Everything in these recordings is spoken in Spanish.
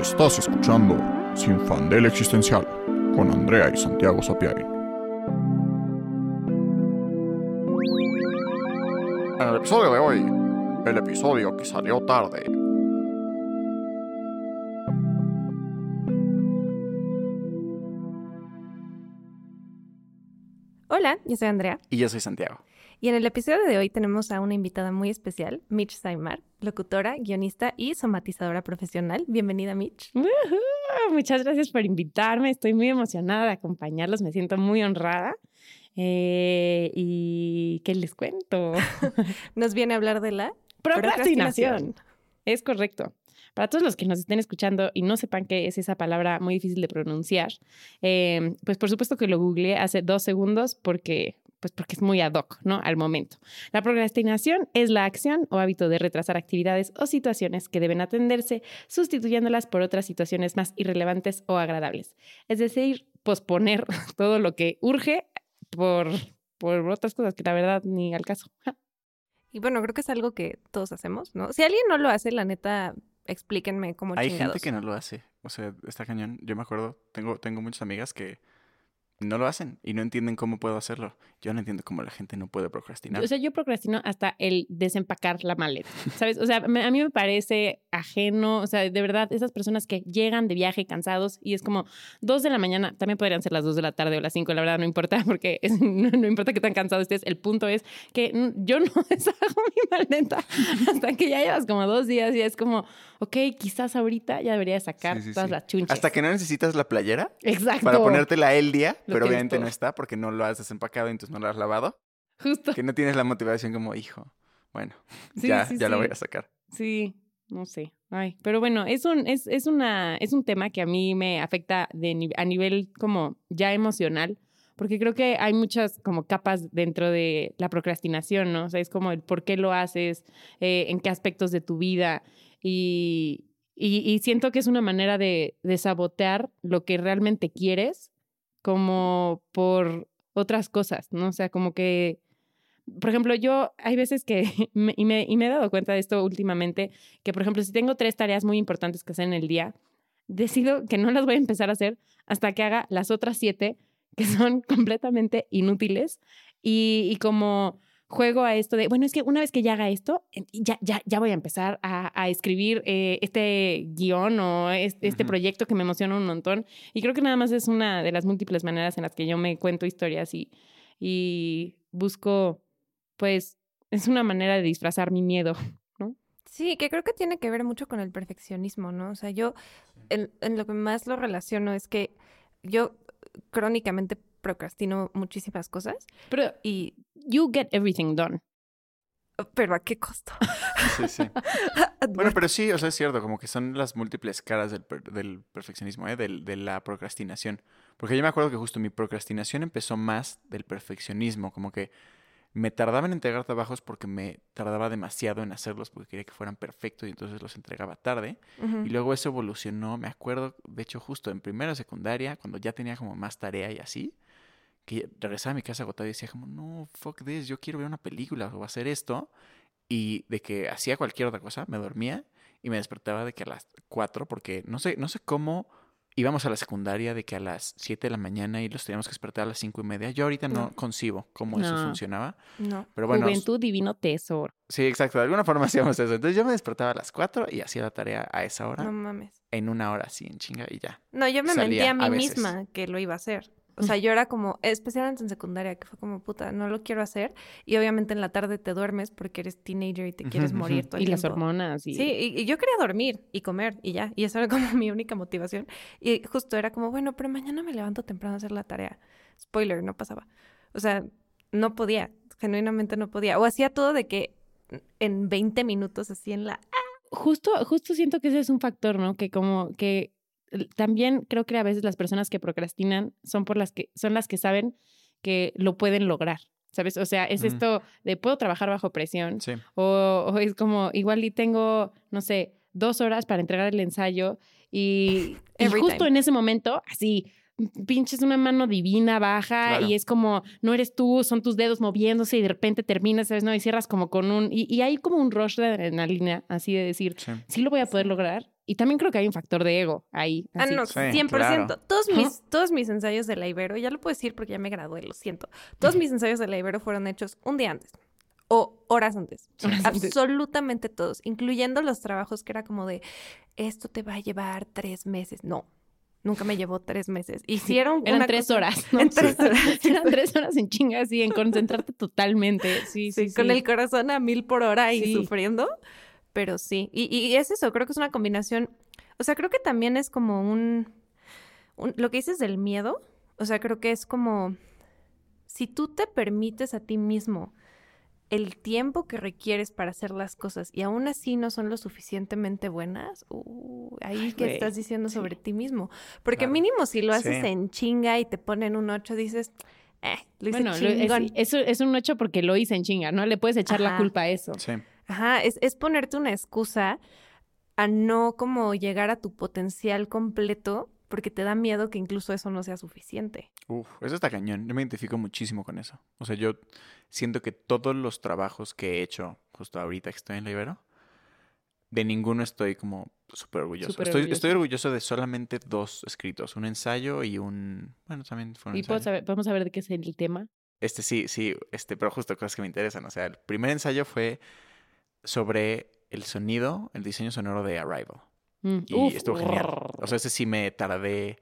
Estás escuchando Sin Fandel Existencial con Andrea y Santiago Sapiari. En el episodio de hoy, el episodio que salió tarde. Hola, yo soy Andrea. Y yo soy Santiago. Y en el episodio de hoy tenemos a una invitada muy especial, Mitch Saimar, locutora, guionista y somatizadora profesional. Bienvenida, Mitch. Muchas gracias por invitarme. Estoy muy emocionada de acompañarlos. Me siento muy honrada. Eh, ¿Y qué les cuento? Nos viene a hablar de la procrastinación. Es correcto. Para todos los que nos estén escuchando y no sepan qué es esa palabra muy difícil de pronunciar, eh, pues por supuesto que lo googleé hace dos segundos porque, pues porque es muy ad hoc, ¿no? Al momento. La procrastinación es la acción o hábito de retrasar actividades o situaciones que deben atenderse, sustituyéndolas por otras situaciones más irrelevantes o agradables. Es decir, posponer todo lo que urge por, por otras cosas que la verdad ni al caso. Y bueno, creo que es algo que todos hacemos, ¿no? Si alguien no lo hace, la neta, explíquenme cómo Hay gente que no lo hace. O sea, está cañón. Yo me acuerdo, tengo, tengo muchas amigas que no lo hacen y no entienden cómo puedo hacerlo. Yo no entiendo cómo la gente no puede procrastinar. O sea, yo procrastino hasta el desempacar la maleta, ¿sabes? O sea, a mí me parece ajeno, o sea, de verdad, esas personas que llegan de viaje cansados y es como dos de la mañana, también podrían ser las dos de la tarde o las cinco, la verdad no importa, porque no, importa que tan cansado estés, el punto es que yo no deshago mi maleta hasta que ya llevas como dos días y es como, ok, quizás ahorita ya debería sacar todas las chunchas. Hasta que no necesitas la playera. Exacto. Para ponértela el día pero obviamente no está porque no lo has desempacado y entonces no lo has lavado. Justo. Que no tienes la motivación como, hijo, bueno, ya, ya lo voy a sacar. Sí, no sé. Ay, pero bueno, es un, es, es, una, es un tema que a mí me afecta de, a nivel como ya emocional, porque creo que hay muchas como capas dentro de la procrastinación, ¿no? O sea, es como el por qué lo haces, eh, en qué aspectos de tu vida y, y, y, siento que es una manera de, de sabotear lo que realmente quieres como por otras cosas, ¿no? O sea, como que, por ejemplo, yo hay veces que, y, me, y me he dado cuenta de esto últimamente, que por ejemplo, si tengo tres tareas muy importantes que hacer en el día, decido que no las voy a empezar a hacer hasta que haga las otras siete que son completamente inútiles y, y como juego a esto de, bueno, es que una vez que ya haga esto, ya, ya, ya voy a empezar a, escribir eh, este guion o este, proyecto que me emociona un montón. Y creo que nada más es una de las múltiples maneras en las que yo me cuento historias y, y busco, pues, es una manera de disfrazar mi miedo, ¿no? Sí, que creo que tiene que ver mucho con el perfeccionismo, ¿no? O sea, yo en, en lo que más lo relaciono es que yo crónicamente procrastino muchísimas cosas. Pero y you get everything done. Pero a qué costo. Sí, sí. bueno, pero sí, o sea, es cierto, como que son las múltiples caras del, del perfeccionismo, ¿eh? Del, de la procrastinación. Porque yo me acuerdo que justo mi procrastinación empezó más del perfeccionismo, como que me tardaba en entregar trabajos porque me tardaba demasiado en hacerlos porque quería que fueran perfectos y entonces los entregaba tarde. Y luego eso evolucionó, me acuerdo, de hecho, justo en primera secundaria, cuando ya tenía como más tarea y así, que regresaba a mi casa agotado y decía como, no, fuck this, yo quiero ver una película o hacer esto. Y de que hacía cualquier otra cosa, me dormía y me despertaba de que a las 4, porque no sé, no sé cómo íbamos a la secundaria de que a las 7 de la mañana y los teníamos que despertar a las 5 y media. Yo ahorita no, concibo cómo eso funcionaba. No. Pero bueno. Juventud divino tesoro. Sí, exacto. De alguna forma hacíamos eso. Entonces yo me despertaba a las 4 y hacía la tarea a esa hora. No mames. En una hora así, en chinga y ya. No, yo me mentía a mí misma que lo iba a hacer. O sea, yo era como, especialmente en secundaria, que fue como, puta, no lo quiero hacer. Y obviamente en la tarde te duermes porque eres teenager y te quieres morir todo el Y las hormonas. Y... Sí, y, yo quería dormir y comer y ya. Y eso era como mi única motivación. Y justo era como, bueno, pero mañana me levanto temprano a hacer la tarea. Spoiler, no pasaba. O sea, no podía, genuinamente no podía. O hacía todo de que en 20 minutos así en la... Justo, justo siento que ese es un factor, ¿no? Que como que también creo que a veces las personas que procrastinan son por las que son las que saben que lo pueden lograr. ¿Sabes? O sea, es esto de puedo trabajar bajo presión. O, es como, igual y tengo, no sé, dos horas para entregar el ensayo y, justo en ese momento, así, pinches una mano divina baja y es como, no eres tú, son tus dedos moviéndose y de repente terminas, ¿sabes? No, y cierras como con un, y, hay como un rush de adrenalina, así de decir, sí, lo voy a poder lograr Y también creo que hay un factor de ego ahí. Ah, no, Sí, 100%. claro. Todos, mis, todos mis ensayos de la Ibero, ya lo puedo decir porque ya me gradué, lo siento. Todos mis ensayos de la Ibero fueron hechos un día antes o horas antes. Horas antes. Absolutamente todos, incluyendo los trabajos que era como de, esto te va a llevar tres meses. No, nunca me llevó tres meses. Hicieron Eran una tres cosa- horas. ¿no? En tres horas. Eran tres horas en chinga, así, en concentrarte totalmente. Sí, sí, Sí, con sí. el corazón a mil por hora y Sí. sufriendo. Pero sí, y, y es eso, creo que es una combinación. O sea, creo que también es como un, un- Lo que dices del miedo, o sea, creo que es como. Si tú te permites a ti mismo el tiempo que requieres para hacer las cosas y aún así no son lo suficientemente buenas, uh, ahí que estás diciendo sí. sobre ti mismo. Porque Claro. mínimo si lo haces Sí. en chinga y te ponen un 8, dices, eh, lo hice Bueno, lo- es, chingón. eso es un hecho porque lo hice en chinga, ¿no? Le puedes echar la culpa a eso. Sí. Ajá, es, es ponerte una excusa a no como llegar a tu potencial completo porque te da miedo que incluso eso no sea suficiente. Uf, eso está cañón. Yo me identifico muchísimo con eso. O sea, yo siento que todos los trabajos que he hecho justo ahorita que estoy en la Ibero, de ninguno estoy como súper orgulloso. Estoy, orgulloso. estoy orgulloso de solamente dos escritos, un ensayo y un... Bueno, también fue un ¿Y ensayo. saber- podemos saber de qué es el tema? Este sí, sí, este, pero justo cosas que me interesan. O sea, el primer ensayo fue sobre el sonido, el diseño sonoro de Arrival. Mm, Y uf, estuvo genial. O sea, ese sí me tardé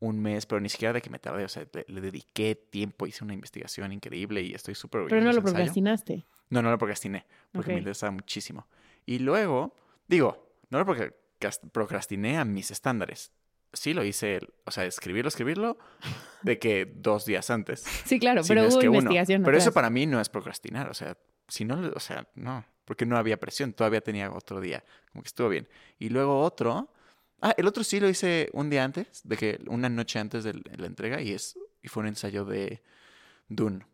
un mes, pero ni siquiera de que me tardé. O sea, le, le dediqué tiempo, hice una investigación increíble y estoy súper. Pero no lo procrastinaste. No, no lo procrastiné, porque me Ok. interesaba muchísimo. Y luego, digo, no lo procrast- procrastiné a mis estándares. Sí lo hice, o sea, escribirlo, escribirlo, de que dos días antes. Sí, claro, Si pero no es hubo que uno. investigación. Pero eso atrás. para mí no es procrastinar, o sea, si no, o sea, no, porque no había presión, todavía tenía otro día, como que estuvo bien. Y luego otro, ah, el otro sí lo hice un día antes, de que una noche antes de la entrega y es y fue un ensayo de Dune,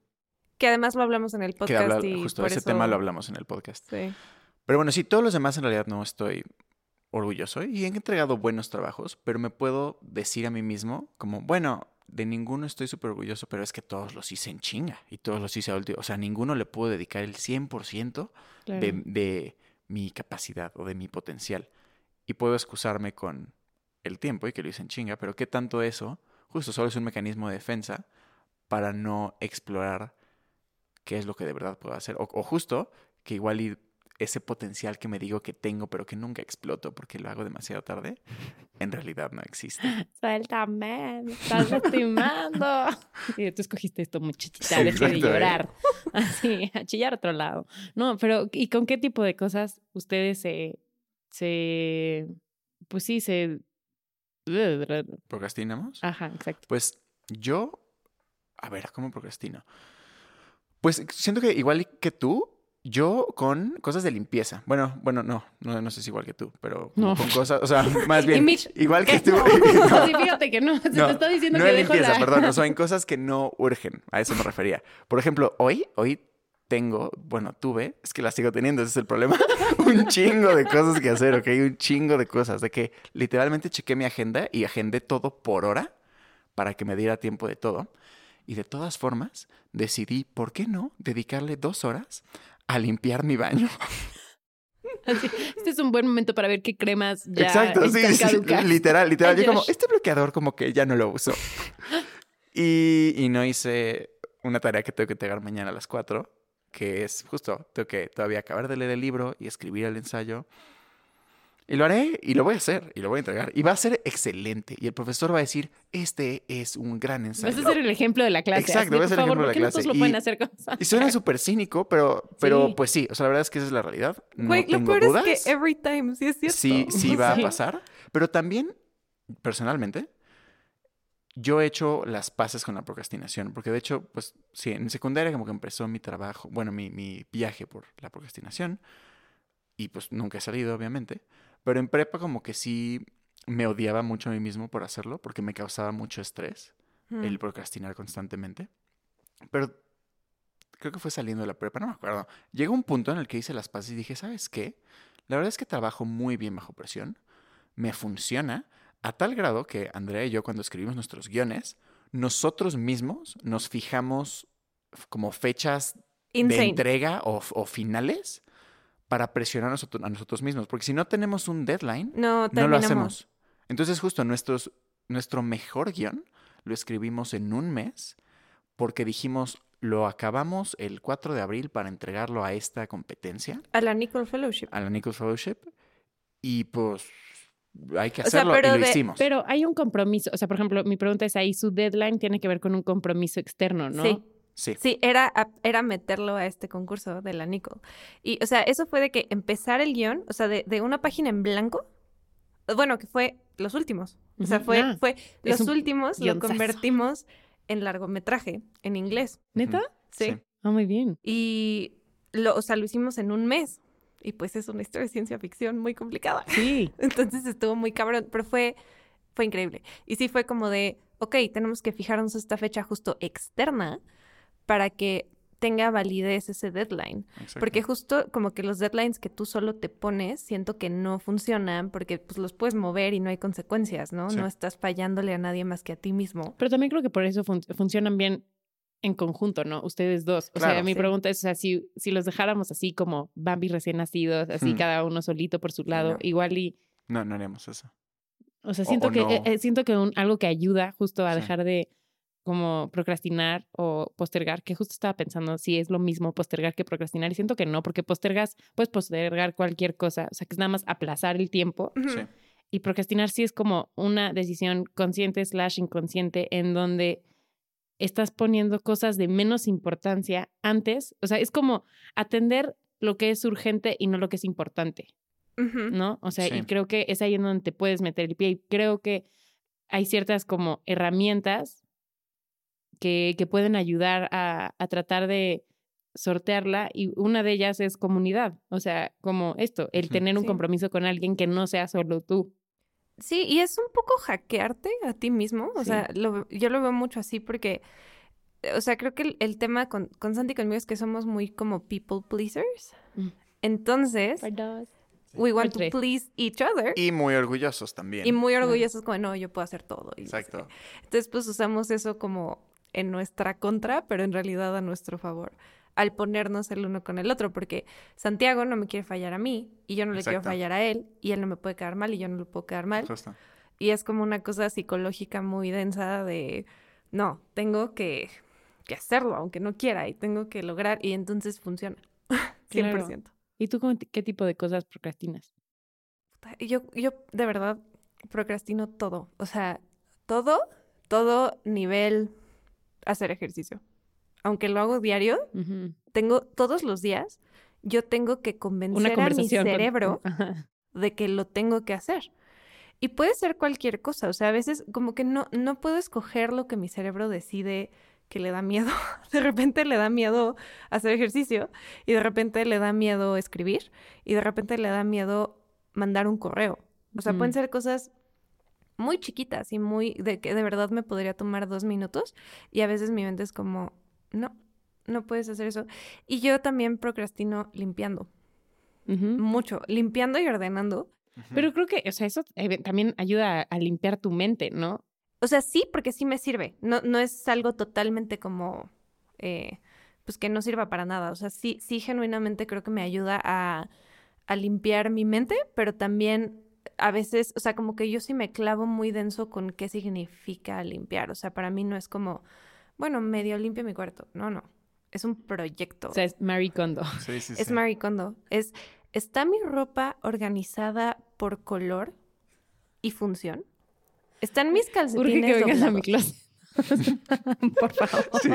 Que además lo hablamos en el que podcast habla y justo por ese eso- tema lo hablamos en el podcast. Sí. Pero bueno, sí, todos los demás en realidad no estoy orgulloso y he entregado buenos trabajos, pero me puedo decir a mí mismo como, bueno, de ninguno estoy súper orgulloso, pero es que todos los hice en chinga y todos los hice a último. O sea, a ninguno le puedo dedicar el 100% Claro. de, de mi capacidad o de mi potencial. Y puedo excusarme con el tiempo y que lo hice en chinga, pero ¿qué tanto eso? Justo solo es un mecanismo de defensa para no explorar qué es lo que de verdad puedo hacer. O, o justo que igual y ese potencial que me digo que tengo, pero que nunca exploto porque lo hago demasiado tarde, en realidad no existe. Suéltame, me estás lastimando. Y tú escogiste esto, muchachita, Sí, deje de exacto, ¿eh? llorar. Así, a chillar a otro lado. No, pero ¿y con qué tipo de cosas ustedes se, se, pues sí, se... ¿Procrastinamos? Ajá, exacto. Pues yo, a ver, ¿cómo procrastino? Pues siento que igual que tú, yo con cosas de limpieza. Bueno, bueno, no, no, no sé si igual que tú, pero No. con cosas, o sea, más bien, igual que ¿qué? tú. No, sí, fíjate que no, se No, te está diciendo no que de dejo limpieza, la... perdón, o sea, en cosas que no urgen, a eso me refería. Por ejemplo, hoy, hoy tengo, bueno, tuve, es que las sigo teniendo, ese es el problema, un chingo de cosas que hacer, ¿ok? Un chingo de cosas, de que literalmente chequé mi agenda y agendé todo por hora para que me diera tiempo de todo. Y de todas formas, decidí, ¿por qué no dedicarle dos horas a limpiar mi baño? Así, este es un buen momento para ver qué cremas ya Exacto, sí, están sí, caducas. literal, literal. Yo como, este bloqueador como que ya no lo uso. Y, y no hice una tarea que tengo que entregar mañana a las 4, que es justo, tengo que todavía acabar de leer el libro y escribir el ensayo. Y lo haré y lo voy a hacer y lo voy a entregar. Y va a ser excelente. Y el profesor va a decir, este es un gran ensayo. Vas a ser el ejemplo de la clase. Exacto, voy a ser el favor, ejemplo de ¿por qué la no clase? lo pueden Y- hacer con Y suena súper cínico, pero, pero Sí. pues sí. O sea, la verdad es que esa es la realidad. No Güey, lo tengo peor dudas. es que every time, sí es cierto. Sí, sí va a Sí. pasar. Pero también, personalmente, yo he hecho las paces con la procrastinación. Porque de hecho, pues sí, en secundaria como que empezó mi trabajo, bueno, mi, mi viaje por la procrastinación. Y pues nunca he salido, obviamente. Pero en prepa como que sí me odiaba mucho a mí mismo por hacerlo, porque me causaba mucho estrés Mm. el procrastinar constantemente. Pero creo que fue saliendo de la prepa, no me acuerdo. Llegó un punto en el que hice las paces y dije, ¿sabes qué? La verdad es que trabajo muy bien bajo presión. Me funciona a tal grado que Andrea y yo cuando escribimos nuestros guiones, nosotros mismos nos fijamos como fechas de entrega o, o finales para presionar a nosotros, a nosotros mismos. Porque si no tenemos un deadline, No, no lo hacemos. Entonces, justo nuestros, nuestro mejor guion lo escribimos en un mes porque dijimos, lo acabamos el 4 de abril para entregarlo a esta competencia, A la Nicole Fellowship. a la Nichols Fellowship, y pues hay que O sea, hacerlo pero y lo de- hicimos. Pero hay un compromiso, o sea, por ejemplo, mi pregunta es ahí, su deadline tiene que ver con un compromiso externo, ¿no? Sí. Sí, Sí, era, era meterlo a este concurso de la Nicole. Y, o sea, eso fue de que empezar el guion, o sea, de, de una página en blanco, bueno, que fue los últimos. O sea, fue, Ah, fue los últimos, lo convertimos en largometraje, en inglés. ¿Neta? Sí. Ah, muy bien. Y, lo, o sea, lo hicimos en un mes. Y pues es una historia de ciencia ficción muy complicada. Sí. Entonces estuvo muy cabrón, pero fue, fue increíble. Y sí fue como de, ok, tenemos que fijarnos esta fecha justo externa para que tenga validez ese deadline. exacto. Porque justo como que los deadlines que tú solo te pones, siento que no funcionan porque pues los puedes mover y no hay consecuencias, ¿no? Sí. No estás fallándole a nadie más que a ti mismo. Pero también creo que por eso fun- funcionan bien en conjunto, ¿no? Ustedes dos. O sea, mi Sí. pregunta es, o sea, si, si los dejáramos así como Bambi recién nacidos, así Hmm. cada uno solito por su lado, no. igual y... No, no haríamos eso. O sea, O- siento o que no. eh, eh, siento que un- algo que ayuda justo a Sí. dejar de como procrastinar o postergar, que justo estaba pensando si es lo mismo postergar que procrastinar y siento que no, porque postergas, puedes postergar cualquier cosa, o sea, que es nada más aplazar el tiempo. Sí. y procrastinar sí es como una decisión consciente slash inconsciente en donde estás poniendo cosas de menos importancia antes, o sea, es como atender lo que es urgente y no lo que es importante. ¿no? O sea, Sí. y creo que es ahí en donde te puedes meter el pie. Y creo que hay ciertas como herramientas que, que pueden ayudar a, a tratar de sortearla y una de ellas es comunidad. O sea, como esto, el tener un Sí. compromiso con alguien que no sea solo tú. Sí, y es un poco hackearte a ti mismo. O Sí. sea, lo- yo lo veo mucho así porque, o sea, creo que el, el tema con, con Santi y conmigo es que somos muy como people pleasers. Mm. Entonces, we want to please each other. Y muy orgullosos también. Y muy orgullosos como, no, yo puedo hacer todo. y no sé Exacto. Entonces, pues usamos eso como en nuestra contra, pero en realidad a nuestro favor, al ponernos el uno con el otro, porque Santiago no me quiere fallar a mí y yo no le quiero fallar a él y él no me puede quedar mal y yo no le puedo quedar mal. Justo. Y es como una cosa psicológica muy densa de, no, tengo que, que hacerlo, aunque no quiera, y tengo que lograr, y entonces funciona. 100%. ¿Y tú qué tipo de cosas procrastinas? Yo, yo de verdad procrastino todo. O sea, todo, todo nivel hacer ejercicio. Aunque lo hago diario, tengo todos los días, yo tengo que convencer a mi con- cerebro de que lo tengo que hacer. Y puede ser cualquier cosa, o sea, a veces como que no, no puedo escoger lo que mi cerebro decide que le da miedo. De repente le da miedo hacer ejercicio y de repente le da miedo escribir y de repente le da miedo mandar un correo. O sea, pueden ser cosas muy chiquitas y muy de que de verdad me podría tomar dos minutos y a veces mi mente es como, no, no puedes hacer eso. Y yo también procrastino limpiando, mucho, limpiando y ordenando. Pero creo que, o sea, eso eh, también ayuda a, a limpiar tu mente, ¿no? O sea, sí, porque sí me sirve. No, no es algo totalmente como, eh, pues que no sirva para nada. O sea, sí, sí, genuinamente creo que me ayuda a, a limpiar mi mente, pero también a veces, o sea, como que yo sí me clavo muy denso con qué significa limpiar. O sea, para mí no es como, bueno, medio limpio mi cuarto. No, no. Es un proyecto. O sea, es Marie Kondo. Sí, sí, es Kondo. Es, ¿está mi ropa organizada por color y función? ¿Están mis Urge calcetines que vengas a mi? Por favor. Sí.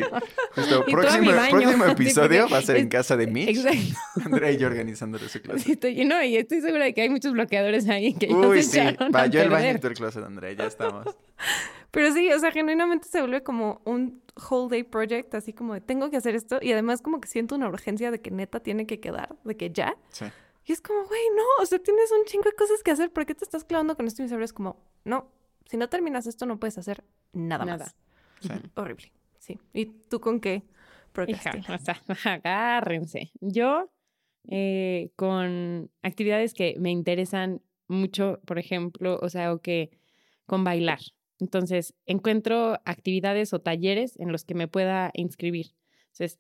Justo, Y tú a próximo, mi baño. próximo Sí, episodio va a ser en casa de Mitch. Exacto. Andrea y yo organizándole su clase. Sí, estoy lleno y estoy segura de que hay muchos bloqueadores ahí que ya Uy, se sí. echaron Va, a yo el baño y tú el closet, Andrea. Ya estamos. Pero sí, o sea, genuinamente se vuelve como un whole day project, así como de tengo que hacer esto y además como que siento una urgencia de que neta tiene que quedar, de que ya. Sí. Y es como, güey, no, o sea, tienes un chingo de cosas que hacer, ¿por qué te estás clavando con esto? Y mi cerebro es como, no, si no terminas esto no puedes hacer nada, Nada. más. Sí. Horrible, sí. ¿Y tú con qué Hija, o sea, agárrense. Yo, eh, con actividades que me interesan mucho, por ejemplo, o sea, o que con bailar. Entonces, encuentro actividades o talleres en los que me pueda inscribir. Entonces,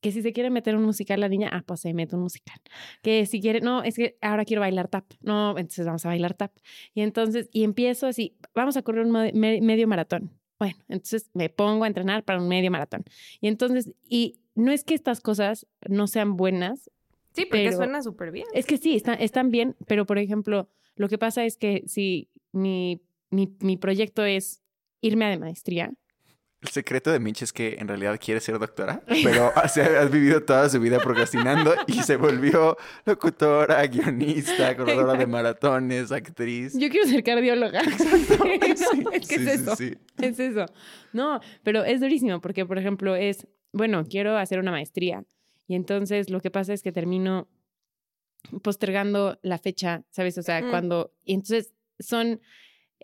que si se quiere meter un musical la niña, ah, pues se mete un musical. Que si quiere, no, es que ahora quiero bailar tap. No, entonces vamos a bailar tap. Y entonces, y empiezo así, vamos a correr un medio maratón. Bueno, entonces me pongo a entrenar para un medio maratón. Y entonces, y no es que estas cosas no sean buenas. Sí, porque suena súper bien. Es que sí, están, están bien, pero por ejemplo, lo que pasa es que si mi, mi, mi proyecto es irme a de maestría, el secreto de Mitch es que en realidad quiere ser doctora, pero ha vivido toda su vida procrastinando y se volvió locutora, guionista, corredora de maratones, actriz. Yo quiero ser cardióloga. es que es eso. Es eso. No, pero es durísimo porque, por ejemplo, es, bueno, quiero hacer una maestría y entonces lo que pasa es que termino postergando la fecha, ¿sabes? O sea, mm. cuando... Y entonces son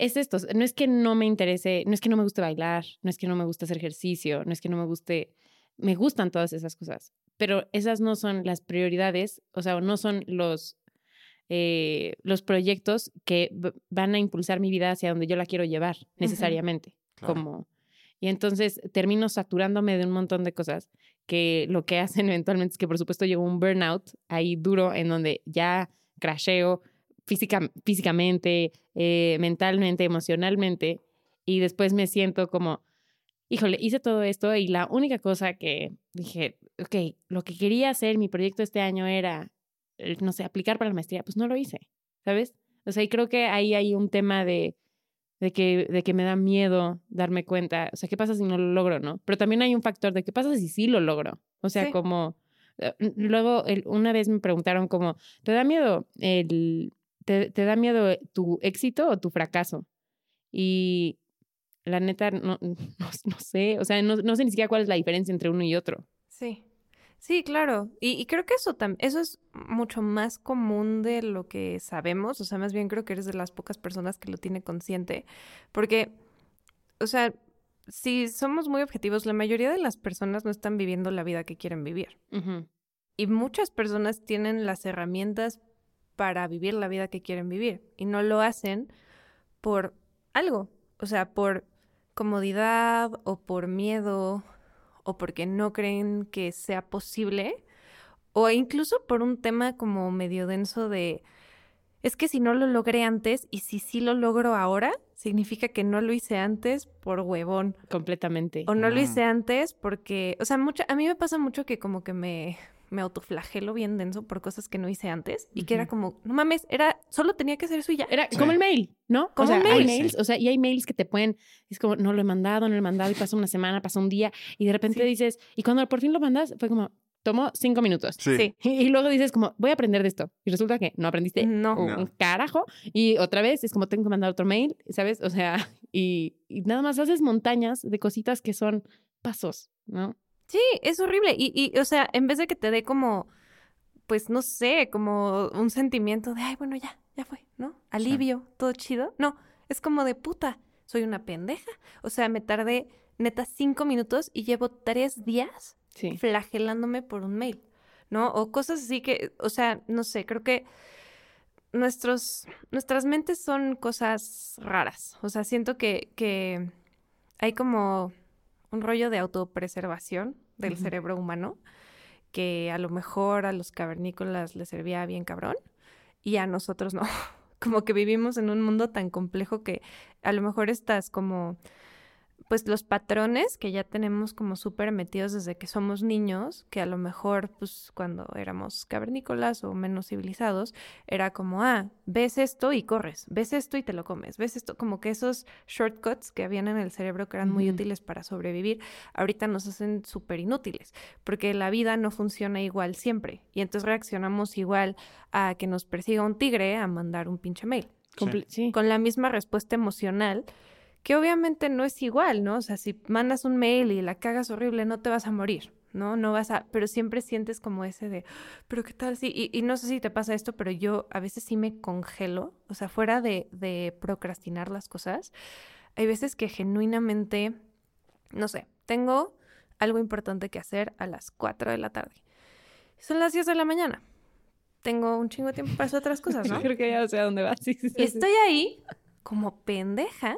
es esto, no es que no me interese, no es que no me guste bailar, no es que no me guste hacer ejercicio, no es que no me guste, me gustan todas esas cosas, pero esas no son las prioridades, o sea, no son los, eh, los proyectos que van a impulsar mi vida hacia donde yo la quiero llevar necesariamente, como... Y entonces termino saturándome de un montón de cosas que lo que hacen eventualmente es que por supuesto llego un burnout ahí duro en donde ya crasheo, físicamente, eh, mentalmente, emocionalmente, y después me siento como, híjole, hice todo esto y la única cosa que dije, ok, lo que quería hacer, mi proyecto este año era, eh, no sé, aplicar para la maestría, pues no lo hice, ¿sabes? O sea, y creo que ahí hay un tema de, de, que, de que me da miedo darme cuenta, o sea, ¿qué pasa si no lo logro, no? Pero también hay un factor de qué pasa si sí lo logro, o sea, como... Eh, luego, una vez me preguntaron como, ¿te da miedo el ¿Te, da miedo tu éxito o tu fracaso? Y la neta, no, no, sé, o sea, no, sé ni siquiera cuál es la diferencia entre uno y otro. Sí, sí, claro. Y, creo que eso, eso es mucho más común de lo que sabemos, o sea, más bien creo que eres de las pocas personas que lo tiene consciente, porque, o sea, si somos muy objetivos, la mayoría de las personas no están viviendo la vida que quieren vivir. Y muchas personas tienen las herramientas para vivir la vida que quieren vivir y no lo hacen por algo, o sea, por comodidad o por miedo o porque no creen que sea posible o incluso por un tema como medio denso de es que si no lo logré antes y si sí lo logro ahora, significa que no lo hice antes por huevón. Completamente. O no lo hice antes porque, o sea, mucho, a mí me pasa mucho que como que me, me autoflagelo bien denso por cosas que no hice antes y que era como, no mames, era, solo tenía que hacer eso y ya. Era como el mail, ¿no? Como el mail. mails, o sea, y hay mails que te pueden, es como, no lo he mandado, no lo he mandado y pasa una semana, pasa un día y de repente dices, y cuando por fin lo mandas, fue como, tomó cinco minutos. Sí. Y, luego dices como, voy a aprender de esto. Y resulta que no aprendiste no. un carajo. Y otra vez es como, tengo que mandar otro mail, ¿sabes? O sea, y, y nada más haces montañas de cositas que son pasos, ¿no? Sí, es horrible. Y, y, o sea, en vez de que te dé como, pues no sé, como un sentimiento de, ay, bueno, ya, ya fue, ¿no? Alivio, todo chido. No, es como de puta, soy una pendeja. O sea, me tardé neta cinco minutos y llevo tres días flagelándome por un mail, ¿no? O cosas así que, o sea, no sé, creo que nuestros, nuestras mentes son cosas raras. O sea, siento que, que hay como un rollo de autopreservación del cerebro humano que a lo mejor a los cavernícolas les servía bien cabrón y a nosotros no. Como que vivimos en un mundo tan complejo que a lo mejor estás como pues los patrones que ya tenemos como súper metidos desde que somos niños, que a lo mejor pues cuando éramos cavernícolas o menos civilizados, era como, ah, ves esto y corres, ves esto y te lo comes, ves esto, como que esos shortcuts que habían en el cerebro que eran muy útiles para sobrevivir, ahorita nos hacen súper inútiles, porque la vida no funciona igual siempre, y entonces reaccionamos igual a que nos persiga un tigre a mandar un pinche mail. Con la misma respuesta emocional que obviamente no es igual, ¿no? O sea, si mandas un mail y la cagas horrible, no te vas a morir, ¿no? No vas a, pero siempre sientes como ese de, pero ¿qué tal? Sí, y, no sé si te pasa esto, pero yo a veces sí me congelo, o sea, fuera de, de procrastinar las cosas, hay veces que genuinamente, no sé, tengo algo importante que hacer a las 4 de la tarde. Son las 10 de la mañana. Tengo un chingo de tiempo para hacer otras cosas, ¿no? Creo que ya sé a dónde vas. y estoy ahí como pendeja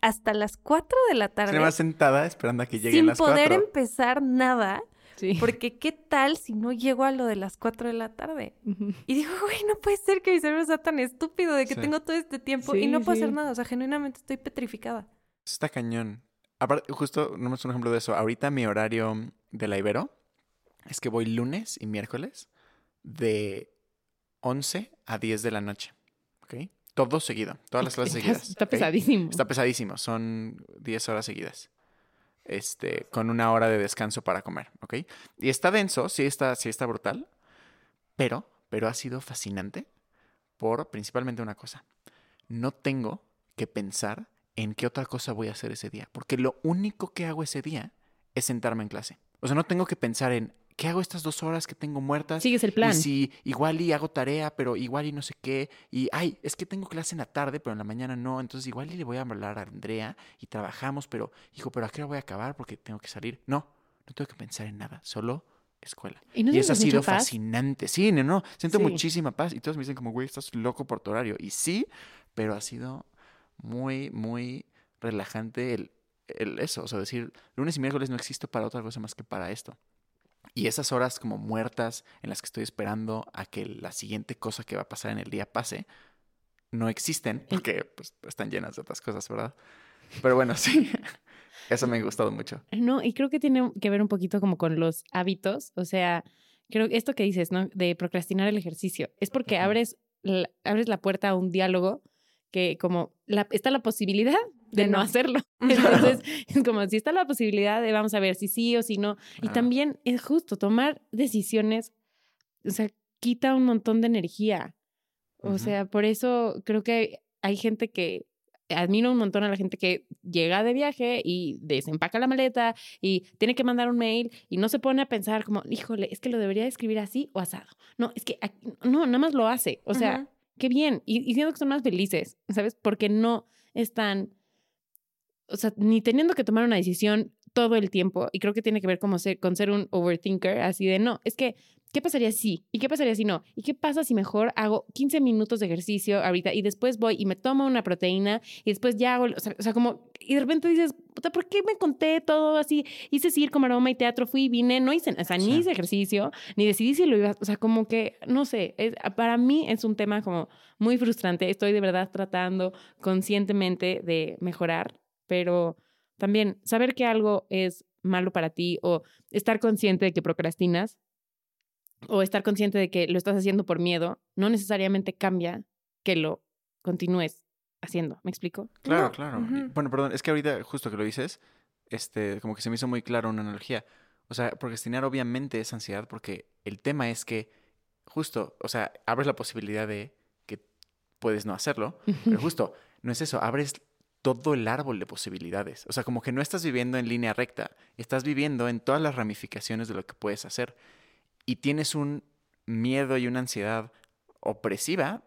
hasta las 4 de la tarde. Se va sentada esperando a que lleguen las 4. Sin poder empezar nada. Sí. Porque qué tal si no llego a lo de las 4 de la tarde. Y digo, güey, no puede ser que mi cerebro sea tan estúpido de que Sí. tengo todo este tiempo y no puedo sí. hacer nada. O sea, genuinamente estoy petrificada. Está cañón. Aparte, justo, no es un ejemplo de eso. Ahorita mi horario de la Ibero es que voy lunes y miércoles de 11 a 10 de la noche. ¿Ok? Todo seguido. Todas las clases Está- seguidas. Está pesadísimo. Está pesadísimo. Son 10 horas seguidas. Este, con una hora de descanso para comer, ¿ok? Y está denso, sí está, sí está brutal, pero, pero ha sido fascinante por principalmente una cosa. No tengo que pensar en qué otra cosa voy a hacer ese día, porque lo único que hago ese día es sentarme en clase. O sea, no tengo que pensar en qué hago estas dos horas que tengo muertas. Sigues el plan. Y si igual y hago tarea, pero igual y no sé qué. Y, ay, es que tengo clase en la tarde, pero en la mañana no. Entonces igual y le voy a hablar a Andrea y trabajamos, pero, hijo, pero ¿a qué hora voy a acabar? Porque tengo que salir. No, no tengo que pensar en nada, solo escuela. ¿Y no y eso ha sido paz? fascinante. Sí, no, no, siento Sí. muchísima paz. Y todos me dicen como, güey, estás loco por tu horario. Y sí, pero ha sido muy, muy relajante el, el eso. O sea, decir, lunes y miércoles no existo para otra cosa más que para esto. Y esas horas como muertas en las que estoy esperando a que la siguiente cosa que va a pasar en el día pase, no existen porque pues, están llenas de otras cosas, ¿verdad? Pero bueno, sí, eso me ha gustado mucho. No, y creo que tiene que ver un poquito como con los hábitos. O sea, creo que esto que dices, ¿no? De procrastinar el ejercicio. Es porque abres, la, abres la puerta a un diálogo que como la, está la posibilidad de, De no no. hacerlo. Entonces, es como si está la posibilidad de vamos a ver si sí o si no. Y Claro. también es justo tomar decisiones, o sea, quita un montón de energía. O Ujú. sea, por eso creo que hay gente que admiro un montón a la gente que llega de viaje y desempaca la maleta y tiene que mandar un mail y no se pone a pensar como, híjole, es que lo debería escribir así o asado. No, es que aquí- no, nada más lo hace. O sea, Ujú. Qué bien. Y, y que son más felices, ¿sabes? Porque no están, o sea, ni teniendo que tomar una decisión todo el tiempo. Y creo que tiene que ver como ser, con ser un overthinker, así de, no, es que, ¿qué pasaría si? ¿Y qué pasaría si no? ¿Y qué pasa si mejor hago 15 minutos de ejercicio ahorita y después voy y me tomo una proteína y después ya hago, o sea, o sea, como, y de repente dices, puta, ¿por qué me conté todo así? Hice circo, maroma y teatro, fui, vine, no hice, o sea, ni hice ejercicio, ni decidí si lo iba, o sea, como que, no sé, es, para mí es un tema como muy frustrante. Estoy de verdad tratando conscientemente de mejorar, pero también saber que algo es malo para ti o estar consciente de que procrastinas o estar consciente de que lo estás haciendo por miedo, no necesariamente cambia que lo continúes haciendo. ¿Me explico? Claro, No, claro. Bueno, perdón, es que ahorita, justo que lo dices, este, como que se me hizo muy claro una analogía. O sea, procrastinar obviamente es ansiedad porque el tema es que, justo, o sea, abres la posibilidad de que puedes no hacerlo, pero justo, no es eso, abres todo el árbol de posibilidades. O sea, como que no estás viviendo en línea recta, estás viviendo en todas las ramificaciones de lo que puedes hacer. Y tienes un miedo y una ansiedad opresiva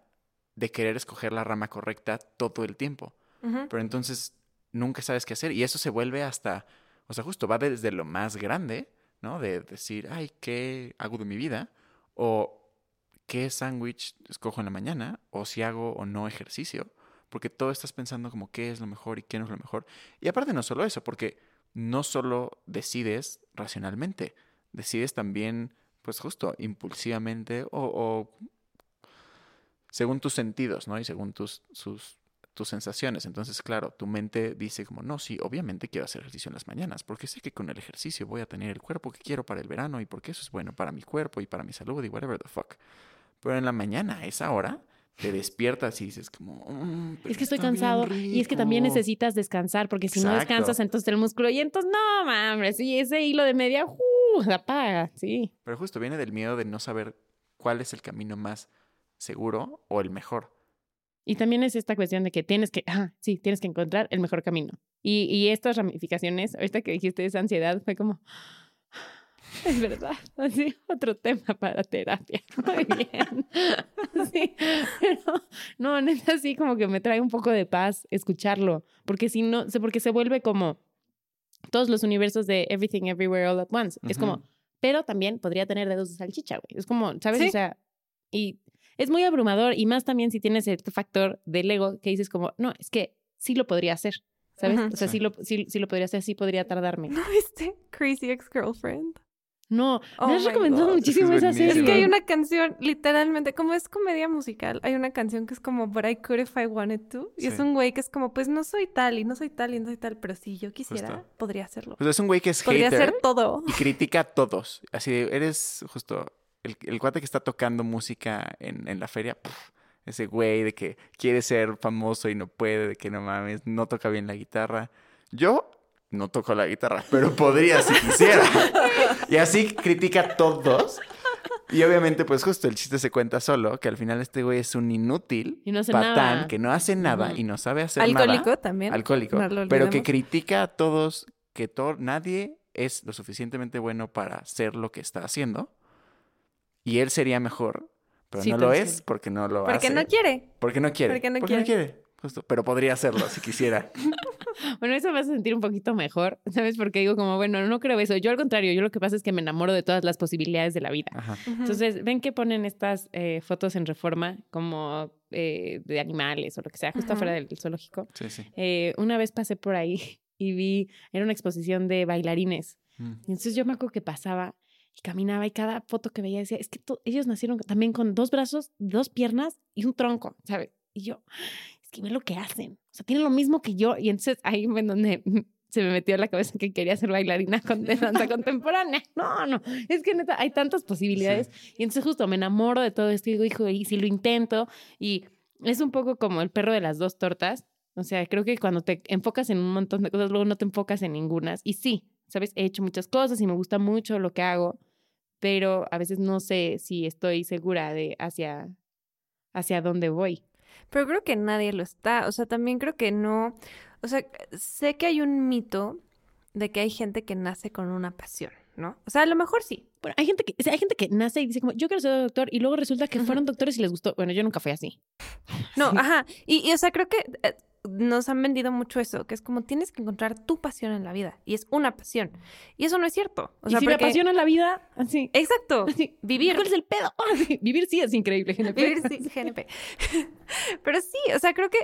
de querer escoger la rama correcta todo el tiempo. Pero entonces nunca sabes qué hacer. Y eso se vuelve hasta, o sea, justo va desde lo más grande, ¿no? De decir, ay, ¿qué hago de mi vida? O qué sándwich escojo en la mañana, o si hago o no ejercicio. Porque todo estás pensando como qué es lo mejor y qué no es lo mejor. Y aparte no solo eso, porque no solo decides racionalmente, decides también, pues justo, impulsivamente o, o según tus sentidos, ¿no? Y según tus, sus, tus sensaciones. Entonces, claro, tu mente dice como, no, sí, obviamente quiero hacer ejercicio en las mañanas, porque sé que con el ejercicio voy a tener el cuerpo que quiero para el verano y porque eso es bueno para mi cuerpo y para mi salud y whatever the fuck. Pero en la mañana, a esa hora, te despiertas y dices como, "Mm, Es que estoy cansado y es que también rico". necesitas descansar porque si no descansas entonces el músculo y entonces no, mames, sí, ese hilo de media, ¡uh! Se apaga, sí. Pero justo viene del miedo de no saber cuál es el camino más seguro o el mejor. Y también es esta cuestión de que tienes que, ah, sí, tienes que encontrar el mejor camino. Y, y estas ramificaciones, ahorita que dijiste esa ansiedad, fue como, es verdad, así, otro tema para terapia. Muy bien. Sí, pero no, neta, así como que me trae un poco de paz escucharlo, porque si no, porque se vuelve como todos los universos de Everything Everywhere All at Once. Es como, pero también podría tener dedos de salchicha, güey. Es como, ¿sabes? Sí. O sea, y es muy abrumador y más también si tienes este factor del ego que dices como, no, es que sí lo podría hacer, ¿sabes? O sea, Sí. sí lo, sí, sí lo podría hacer, sí podría tardarme. ¿No viste Crazy Ex-Girlfriend? No, Oh me has my recomendado God. muchísimo Es esa serie. Es que hay una canción, literalmente, como es comedia musical, hay una canción que es como But I could if I wanted to. Y es un güey que es como, pues no soy tal y no soy tal y no soy tal, pero si yo quisiera, Justo. podría hacerlo. Pues es un güey que es Podría hater hacer todo. y critica a todos. Así, eres justo el, el cuate que está tocando música en, en la feria. ese güey de que quiere ser famoso y no puede, de que no mames, no toca bien la guitarra. Yo no toco la guitarra, pero podría si quisiera. Y así critica a todos. Y obviamente, pues justo el chiste se cuenta solo, que al final este güey es un inútil, Y no hace patán, nada. que no hace nada y no sabe hacer Alcohólico nada. también. Alcohólico. no lo pero que critica a todos, que to- nadie es lo suficientemente bueno para ser lo que está haciendo. Y él sería mejor, pero Sí, no lo es porque no lo Porque hace. no quiere. Porque no quiere. Porque no quiere. Justo. Pero podría hacerlo si quisiera. Bueno, eso me hace sentir un poquito mejor, ¿sabes? Porque digo como, bueno, no creo eso. Yo al contrario, yo lo que pasa es que me enamoro de todas las posibilidades de la vida. Ajá. Entonces, ven que ponen estas eh, fotos en reforma como eh, de animales o lo que sea, justo Ujú. afuera del zoológico. Sí, sí. Eh, una vez pasé por ahí y vi, era una exposición de bailarines. Mm. Y entonces yo me acuerdo que pasaba y caminaba y cada foto que veía decía, es que ellos nacieron también con dos brazos, dos piernas y un tronco, ¿sabes? Y yo, que ve lo que hacen. O sea, tienen lo mismo que yo. Y entonces ahí fue en donde se me metió en la cabeza que quería ser bailarina con, de danza contemporánea. No, no, es que neta, hay tantas posibilidades. Y entonces justo me enamoro de todo esto y digo, hijo, y si lo intento, y es un poco como el perro de las dos tortas. O sea, creo que cuando te enfocas en un montón de cosas, luego no te enfocas en ningunas. Y sí, sabes, he hecho muchas cosas y me gusta mucho lo que hago, pero a veces no sé si estoy segura de hacia, hacia dónde voy. Pero creo que nadie lo está. O sea, también creo que no. O sea, sé que hay un mito de que hay gente que nace con una pasión, ¿no? O sea, a lo mejor sí. Bueno, hay gente que, o sea, hay gente que nace y dice como, yo quiero ser doctor, y luego resulta que fueron doctores y les gustó. Bueno, yo nunca fui así. No, Sí. ajá. Y, y, o sea, creo que eh, nos han vendido mucho eso, que es como tienes que encontrar tu pasión en la vida. Y es una pasión. Y eso no es cierto. O y sea, si me porque- apasiona la vida, así, Exacto. así, Vivir. ¿Cuál es el pedo? Vivir sí es increíble, GNP. Vivir sí, GNP. Pero sí, o sea, creo que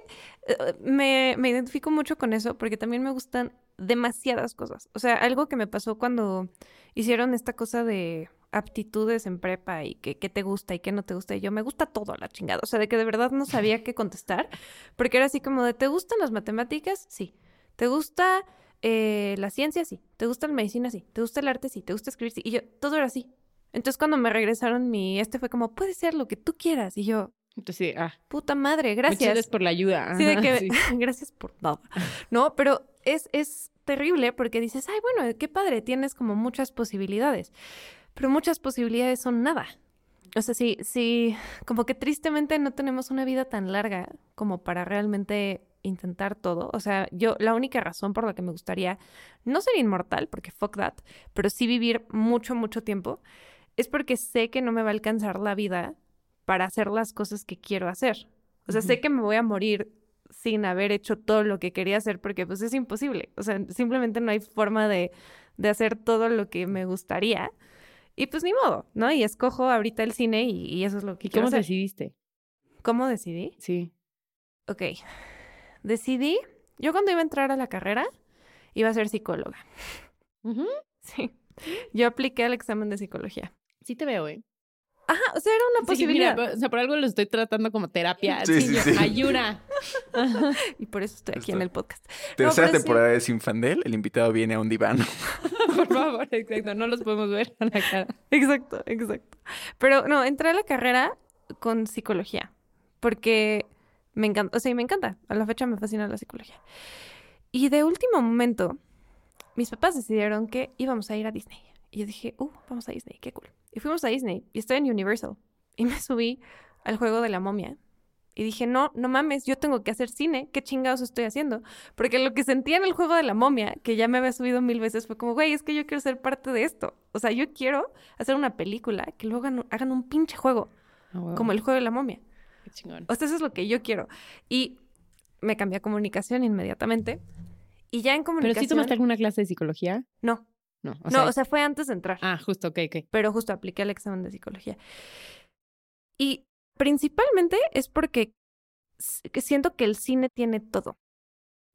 eh, me, me identifico mucho con eso porque también me gustan demasiadas cosas. O sea, algo que me pasó cuando hicieron esta cosa de aptitudes en prepa y que, qué te gusta y qué no te gusta. Y yo me gusta todo a la chingada. O sea, de que de verdad no sabía qué contestar. Porque era así como de, ¿te gustan las matemáticas? Sí. ¿Te gusta eh, la ciencia? Sí. ¿Te gusta la medicina? Sí. ¿Te gusta el arte? Sí. ¿Te gusta escribir? Sí. Y yo, todo era así. Entonces cuando me regresaron mi, este fue como, puede ser lo que tú quieras. Y yo, Entonces, sí, ah, puta madre, muchas gracias. gracias por la ayuda. Sí, de que, sí. gracias por nada. No, pero es, es terrible porque dices, ay, bueno, qué padre, tienes como muchas posibilidades. Pero muchas posibilidades son nada. O sea, sí, sí, como que tristemente no tenemos una vida tan larga como para realmente intentar todo. O sea, yo, la única razón por la que me gustaría no ser inmortal, porque fuck that, pero sí vivir mucho, mucho tiempo, es porque sé que no me va a alcanzar la vida para hacer las cosas que quiero hacer. O sea, sé que me voy a morir sin haber hecho todo lo que quería hacer porque pues es imposible. O sea, simplemente no hay forma de, de hacer todo lo que me gustaría. Y pues ni modo, ¿no? Y escojo ahorita el cine y, y eso es lo que ¿Y quiero cómo hacer. decidiste? ¿Cómo decidí? Sí. Ok. Decidí, yo cuando iba a entrar a la carrera, iba a ser psicóloga. Sí. Yo apliqué al examen de psicología. Sí te veo, ¿eh? Ajá, o sea, era una Sí, mira, posibilidad. o sea, por algo lo estoy tratando como terapia. Sí, sí, yo, sí. Ayura. Ajá. Y por eso estoy aquí en el podcast. Tercera sí. temporada de Sinfandel, el invitado viene a un diván. Por favor, exacto. No los podemos ver a la cara. Exacto, exacto. Pero no, entré a la carrera con psicología, porque me encanta, o sea, y me encanta, a la fecha me fascina la psicología. Y de último momento, mis papás decidieron que íbamos a ir a Disney. Y yo dije, uh, vamos a Disney, qué cool. Y fuimos a Disney, y estoy en Universal, y me subí al juego de la momia. Y dije, no, no mames, yo tengo que hacer cine, ¿qué chingados estoy haciendo? Porque lo que sentía en el juego de la momia, que ya me había subido mil veces, fue como, güey, es que yo quiero ser parte de esto. O sea, yo quiero hacer una película que luego hagan, hagan un pinche juego, Ah, huevo. como el juego de la momia. Qué chingón. O sea, eso es lo que yo quiero. Y me cambié a comunicación inmediatamente. Y ya en ¿Pero comunicación... sí tomaste alguna clase de psicología? No, No. O no, sea, o sea, fue antes de entrar. Ah, justo, ok, ok. pero justo apliqué el examen de psicología. Y principalmente es porque siento que el cine tiene todo.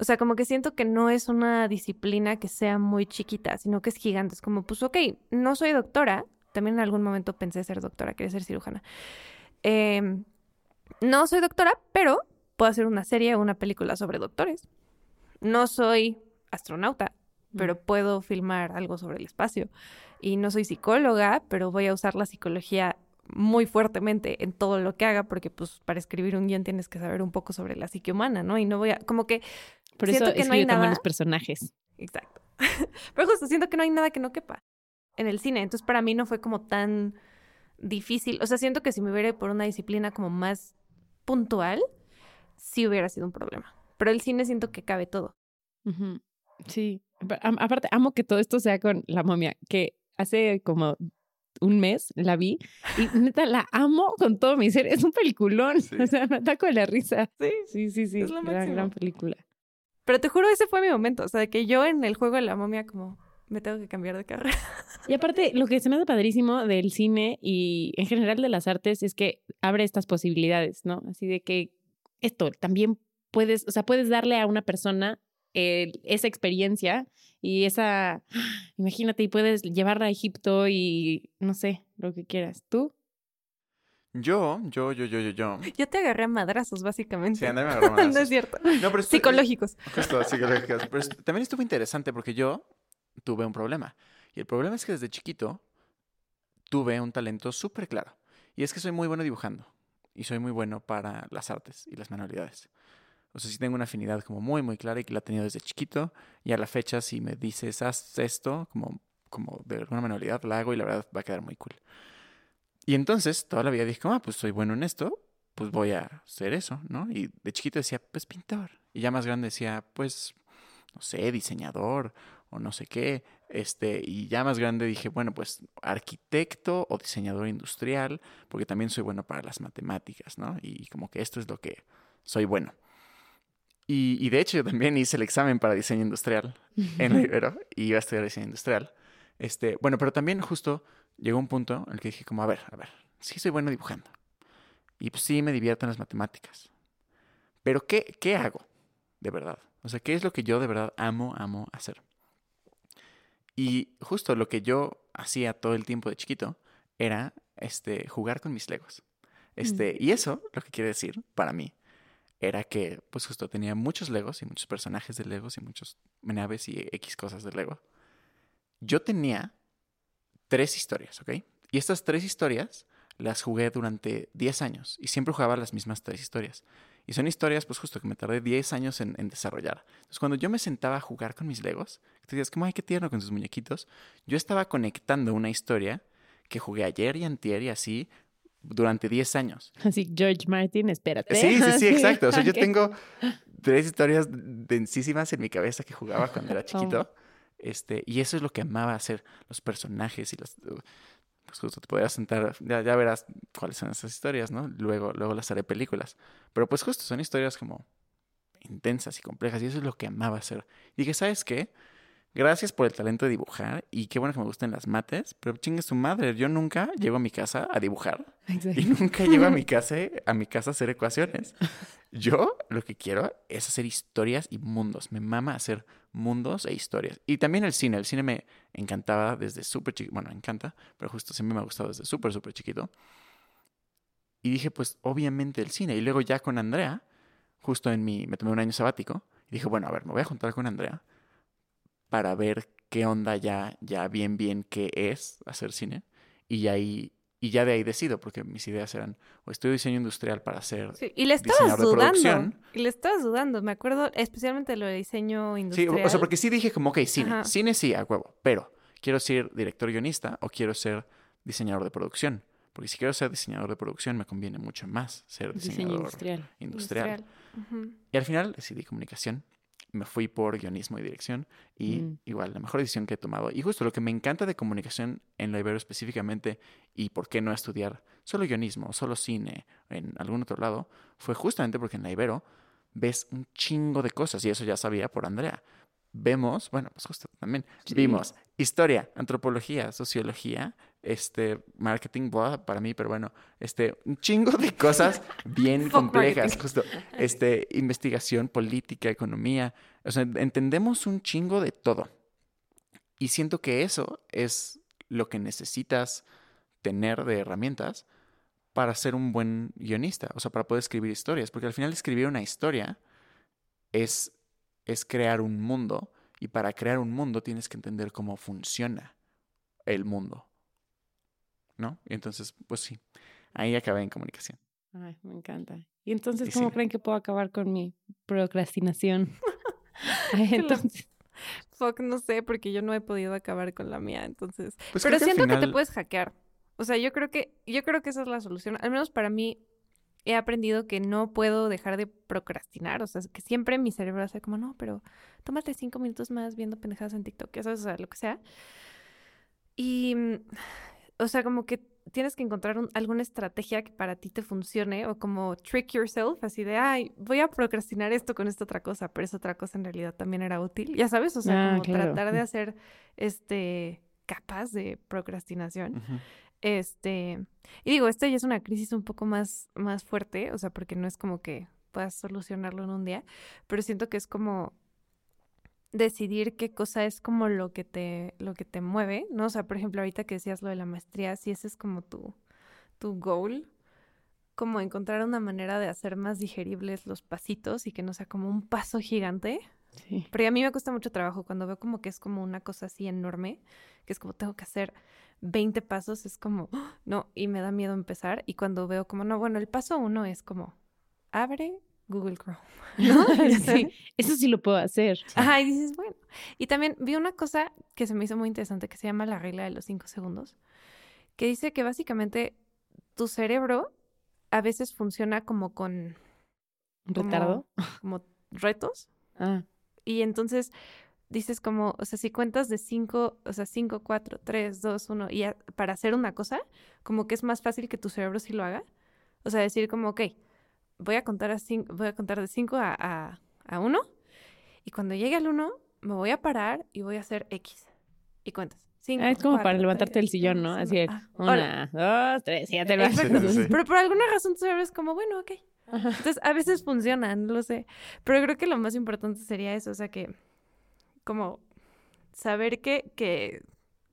O sea, como que siento que no es una disciplina que sea muy chiquita, sino que es gigante. Es como, pues, ok, no soy doctora. También en algún momento pensé ser doctora, quería ser cirujana. Em, no soy doctora, pero puedo hacer una serie o una película sobre doctores. No soy astronauta, pero puedo filmar algo sobre el espacio. Y no soy psicóloga, pero voy a usar la psicología muy fuertemente en todo lo que haga, porque pues para escribir un guion tienes que saber un poco sobre la psique humana, ¿no? Y no voy a, como que... Por eso que no hay nada... los personajes. Exacto. pero justo siento que no hay nada que no quepa en el cine. Entonces para mí no fue como tan difícil. O sea, siento que si me hubiera por una disciplina como más puntual, sí hubiera sido un problema. Pero el cine siento que cabe todo. Sí. Aparte, amo que todo esto sea con la momia, que hace como un mes la vi y neta la amo con todo mi ser. Es un peliculón. O sea, me ataco de la risa. Sí, sí, sí, sí. Es la gran, gran película. Pero te juro, ese fue mi momento. O sea, que yo en el juego de la momia, como me tengo que cambiar de carrera. Y aparte, lo que se me hace padrísimo del cine y en general de las artes es que abre estas posibilidades, ¿no? Así de que esto también puedes, o sea, puedes darle a una persona esa experiencia y esa, imagínate, y puedes llevarla a Egipto y no sé, lo que quieras. ¿Tú? Yo, yo, yo, yo, yo, yo. Yo te agarré a madrazos, básicamente. Sí, andé me agarré a madrazos. no es cierto. psicológicos. Justo, psicológicos. Pero también estuvo interesante porque yo tuve un problema. Y el problema es que desde chiquito tuve un talento súper claro. Y es que soy muy bueno dibujando. Y soy muy bueno para las artes y las manualidades. O sea, sí tengo una afinidad como muy, muy clara y que la he tenido desde chiquito. Y a la fecha, si me dices, haz esto, como, como de alguna manualidad, la hago y la verdad va a quedar muy cool. Y entonces, toda la vida dije, ah, pues soy bueno en esto, pues voy a hacer eso, ¿no? Y de chiquito decía, pues pintor. Y ya más grande decía, pues, no sé, diseñador o no sé qué. Este, y ya más grande dije, bueno, pues arquitecto o diseñador industrial, porque también soy bueno para las matemáticas, ¿no? Y como que esto es lo que soy bueno. Y, de hecho yo también hice el examen para diseño industrial en la Ibero y iba a estudiar diseño industrial. Este, bueno, pero también justo llegó un punto en el que dije como, a ver, a ver, sí soy bueno dibujando. Y pues sí me divierto en las matemáticas. Pero ¿qué, ¿qué hago de verdad? O sea, ¿qué es lo que yo de verdad amo, amo hacer? Y justo lo que yo hacía todo el tiempo de chiquito era este, jugar con mis legos. Este, Y eso, lo que quiere decir para mí, era que, pues justo tenía muchos Legos y muchos personajes de Legos y muchos naves y X cosas de Lego. Yo tenía tres historias, ¿ok? Y estas tres historias las jugué durante 10 años y siempre jugaba las mismas tres historias. Y son historias, pues justo que me tardé 10 años en, desarrollar. Entonces, cuando yo me sentaba a jugar con mis Legos, te decías, como, ay, qué tierno con sus muñequitos, yo estaba conectando una historia que jugué ayer y antier y así durante 10 años. Así, George Martin, espérate. Sí, sí, sí, exacto. O sea, yo tengo tres historias densísimas en mi cabeza que jugaba cuando era chiquito. Este, y eso es lo que amaba hacer, los personajes y los... Pues justo te podrías sentar, ya, ya verás cuáles son esas historias, ¿no? Luego, luego las haré películas. Pero pues justo son historias como intensas y complejas y eso es lo que amaba hacer. Y dije, ¿sabes qué? Gracias por el talento de dibujar y qué bueno que me gusten las mates, pero chingue su madre, yo nunca llego a mi casa a dibujar y nunca llego a mi casa a mi casa a hacer ecuaciones. Yo lo que quiero es hacer historias y mundos, me mama hacer mundos e historias. Y también el cine, el cine me encantaba desde súper chiquito, bueno, me encanta, pero justo siempre me ha gustado desde súper, súper chiquito. Y dije, pues obviamente el cine. Y luego ya con Andrea, justo en mi, me tomé un año sabático, y dije, bueno, a ver, me voy a juntar con Andrea para ver qué onda ya, ya bien, bien qué es hacer cine. Y ahí y ya de ahí decido, porque mis ideas eran, o estudio diseño industrial para hacer sí, y le estabas dudando, y le estabas dudando, me acuerdo especialmente lo de diseño industrial. Sí, o sea, porque sí dije como, ok, cine, cine sí, a huevo, pero quiero ser director guionista o quiero ser diseñador de producción, porque si quiero ser diseñador de producción me conviene mucho más ser diseñador industrial. industrial. Y al final decidí comunicación me fui por guionismo y dirección y mm. igual la mejor decisión que he tomado. Y justo lo que me encanta de comunicación en la Ibero específicamente y por qué no estudiar solo guionismo, solo cine en algún otro lado, fue justamente porque en la Ibero ves un chingo de cosas y eso ya sabía por Andrea. Vemos, bueno, pues justo también vimos historia, antropología, sociología, este, marketing, para mí, pero bueno, este, un chingo de cosas bien complejas, justo, este, investigación, política, economía, o sea, entendemos un chingo de todo. Y siento que eso es lo que necesitas tener de herramientas para ser un buen guionista, o sea, para poder escribir historias, porque al final escribir una historia es, es crear un mundo y para crear un mundo tienes que entender cómo funciona el mundo. ¿No? Y entonces, pues sí, ahí acabé en comunicación. Ay, me encanta. ¿Y entonces cómo creen que puedo acabar con mi procrastinación? entonces... Fuck, no sé, porque yo no he podido acabar con la mía, entonces. Pues Pero siento que te puedes hackear. O sea, yo creo que, yo creo que esa es la solución. Al menos para mí, he aprendido que no puedo dejar de procrastinar. O sea, que siempre mi cerebro hace como, no, pero tómate cinco minutos más viendo pendejadas en TikTok, eso, o sea, lo que sea. Y, mm, o sea, como que tienes que encontrar alguna estrategia que para ti te funcione o como trick yourself, así de, ay, voy a procrastinar esto con esta otra cosa, pero esa otra cosa en realidad también era útil, ya sabes, o sea, ah, como tratar de hacer, este, capas de procrastinación. Este, y digo, esta ya es una crisis un poco más, más fuerte, o sea, porque no es como que puedas solucionarlo en un día, pero siento que es como decidir qué cosa es como lo que te, lo que te mueve, ¿no? O sea, por ejemplo, ahorita que decías lo de la maestría, si ese es como tu, tu goal, como encontrar una manera de hacer más digeribles los pasitos y que no sea como un paso gigante. Sí. Pero a mí me cuesta mucho trabajo cuando veo como que es como una cosa así enorme, que es como tengo que hacer 20 pasos es como, ¡ah! no, y me da miedo empezar. Y cuando veo como, no, bueno, el paso uno es como, abre Google Chrome. ¿no? sí, eso sí lo puedo hacer. Ajá, y dices, bueno. Y también vi una cosa que se me hizo muy interesante que se llama la regla de los cinco segundos, que dice que básicamente tu cerebro a veces funciona como con... ¿Retardo? Como, como retos. Ah. Y entonces dices como, o sea, si cuentas de cinco, o sea, cinco, cuatro, tres, dos, uno, y para hacer una cosa, como que es más fácil que tu cerebro sí lo haga. O sea, decir como, ok, voy a contar, a cinco, voy a contar de cinco a, a, a uno, y cuando llegue al uno, me voy a parar y voy a hacer X. Y cuentas. Cinco, ah, es como para levantarte el sillón, ¿no? Así es. Ah, una, dos, tres, ya te lo Pero por alguna razón tu cerebro es como, bueno, ok. Entonces, a veces funciona, no lo sé. Pero creo que lo más importante sería eso, o sea, que como saber que, que,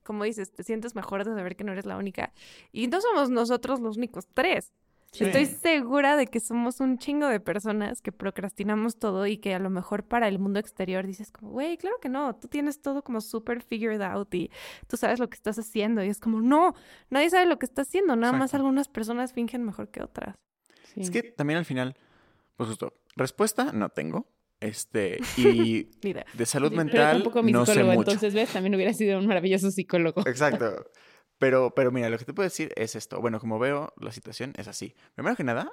como dices, te sientes mejor de saber que no eres la única. Y no somos nosotros los únicos tres. Estoy segura de que somos un chingo de personas que procrastinamos todo y que a lo mejor para el mundo exterior dices como, güey, claro que no, tú tienes todo como súper figured out y tú sabes lo que estás haciendo. Y es como, no, nadie sabe lo que está haciendo, nada más algunas personas fingen mejor que otras. Es que también al final, pues justo, respuesta no tengo, este, y de salud mental no sé mucho. Entonces, ¿ves? También hubiera sido un maravilloso psicólogo. Exacto. Pero, pero mira, lo que te puedo decir es esto. Bueno, como veo, la situación es así. Primero que nada,